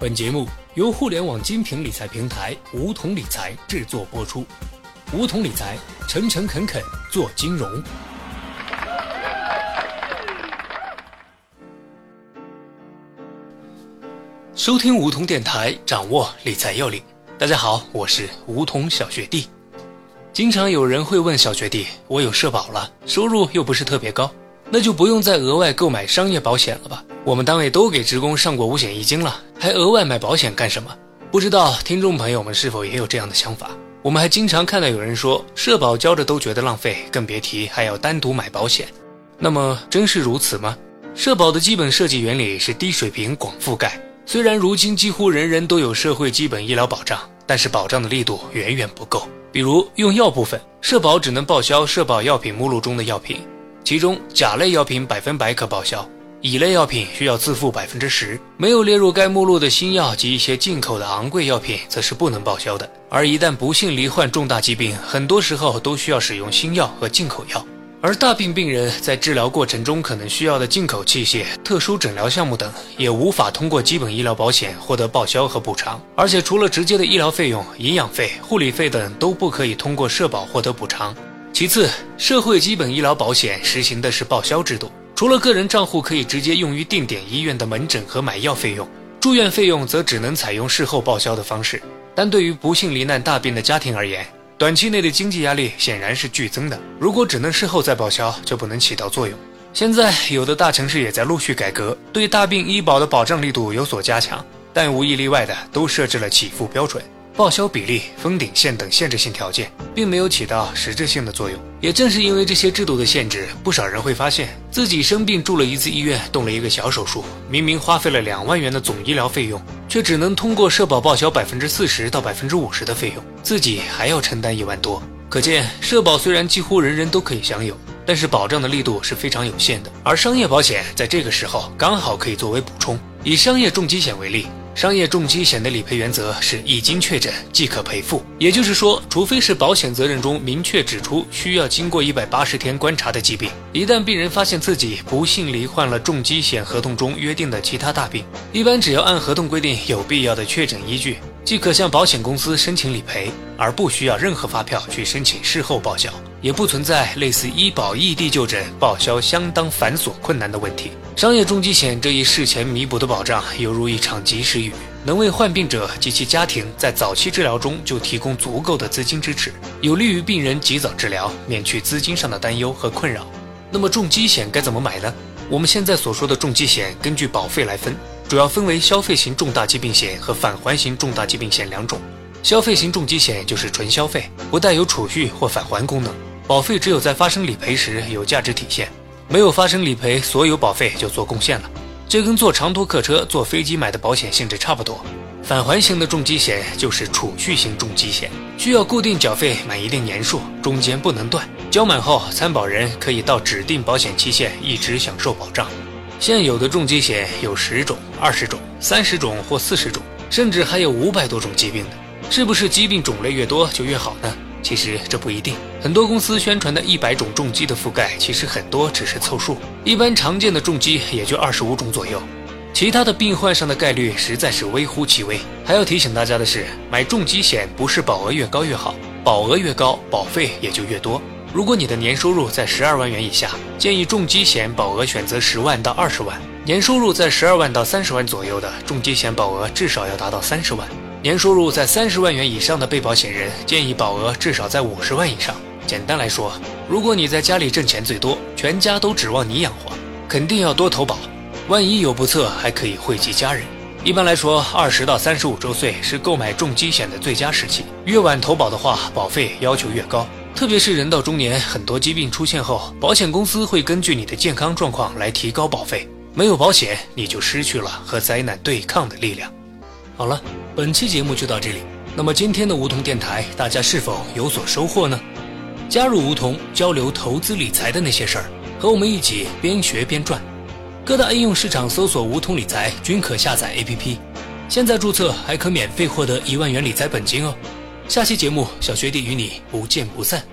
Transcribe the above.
本节目由互联网精品理财平台梧桐理财制作播出。梧桐理财，诚诚恳恳做金融。收听梧桐电台，掌握理财要领。大家好，我是梧桐小学弟。经常有人会问小学弟：“我有社保了，收入又不是特别高，那就不用再额外购买商业保险了吧？”我们单位都给职工上过五险一金了，还额外买保险干什么？不知道听众朋友们是否也有这样的想法？我们还经常看到有人说社保交着都觉得浪费，更别提还要单独买保险。那么真是如此吗？社保的基本设计原理是低水平广覆盖。虽然如今几乎人人都有社会基本医疗保障，但是保障的力度远远不够。比如用药部分，社保只能报销社保药品目录中的药品，其中甲类药品百分百可报销。乙类药品需要自付百分之十，没有列入该目录的新药及一些进口的昂贵药品，则是不能报销的。而一旦不幸罹患重大疾病，很多时候都需要使用新药和进口药。而大病病人在治疗过程中可能需要的进口器械、特殊诊疗项目等，也无法通过基本医疗保险获得报销和补偿。而且，除了直接的医疗费用、营养费、护理费等，都不可以通过社保获得补偿。其次，社会基本医疗保险实行的是报销制度。除了个人账户可以直接用于定点医院的门诊和买药费用，住院费用则只能采用事后报销的方式。但对于不幸罹难大病的家庭而言，短期内的经济压力显然是剧增的。如果只能事后再报销，就不能起到作用。现在有的大城市也在陆续改革，对大病医保的保障力度有所加强，但无一例外的都设置了起付标准。报销比例、封顶线等限制性条件，并没有起到实质性的作用。也正是因为这些制度的限制，不少人会发现自己生病住了一次医院，动了一个小手术，明明花费了两万元的总医疗费用，却只能通过社保报销百分之四十到百分之五十的费用，自己还要承担一万多。可见，社保虽然几乎人人都可以享有，但是保障的力度是非常有限的。而商业保险在这个时候刚好可以作为补充。以商业重疾险为例。商业重疾险的理赔原则是一经确诊即可赔付，也就是说，除非是保险责任中明确指出需要经过一百八十天观察的疾病，一旦病人发现自己不幸罹患了重疾险合同中约定的其他大病，一般只要按合同规定有必要的确诊依据，即可向保险公司申请理赔，而不需要任何发票去申请事后报销。也不存在类似医保异地就诊报销相当繁琐困难的问题。商业重疾险这一事前弥补的保障，犹如一场及时雨，能为患病者及其家庭在早期治疗中就提供足够的资金支持，有利于病人及早治疗，免去资金上的担忧和困扰。那么重疾险该怎么买呢？我们现在所说的重疾险，根据保费来分，主要分为消费型重大疾病险和返还型重大疾病险两种。消费型重疾险就是纯消费，不带有储蓄或返还功能。保费只有在发生理赔时有价值体现，没有发生理赔，所有保费就做贡献了。这跟坐长途客车、坐飞机买的保险性质差不多。返还型的重疾险就是储蓄型重疾险，需要固定缴费满一定年数，中间不能断。交满后，参保人可以到指定保险期限一直享受保障。现有的重疾险有十种、二十种、三十种或四十种，甚至还有五百多种疾病的。是不是疾病种类越多就越好呢？其实这不一定，很多公司宣传的一百种重疾的覆盖，其实很多只是凑数。一般常见的重疾也就二十五种左右，其他的病患上的概率实在是微乎其微。还要提醒大家的是，买重疾险不是保额越高越好，保额越高，保费也就越多。如果你的年收入在十二万元以下，建议重疾险保额选择十万到二十万；年收入在十二万到三十万左右的，重疾险保额至少要达到三十万。年收入在三十万元以上的被保险人，建议保额至少在五十万以上。简单来说，如果你在家里挣钱最多，全家都指望你养活，肯定要多投保。万一有不测，还可以惠及家人。一般来说，二十到三十五周岁是购买重疾险的最佳时期。越晚投保的话，保费要求越高。特别是人到中年，很多疾病出现后，保险公司会根据你的健康状况来提高保费。没有保险，你就失去了和灾难对抗的力量。好了。本期节目就到这里。那么今天的梧桐电台，大家是否有所收获呢？加入梧桐，交流投资理财的那些事儿，和我们一起边学边赚。各大应用市场搜索“梧桐理财”均可下载 APP。现在注册还可免费获得一万元理财本金哦。下期节目，小学弟与你不见不散。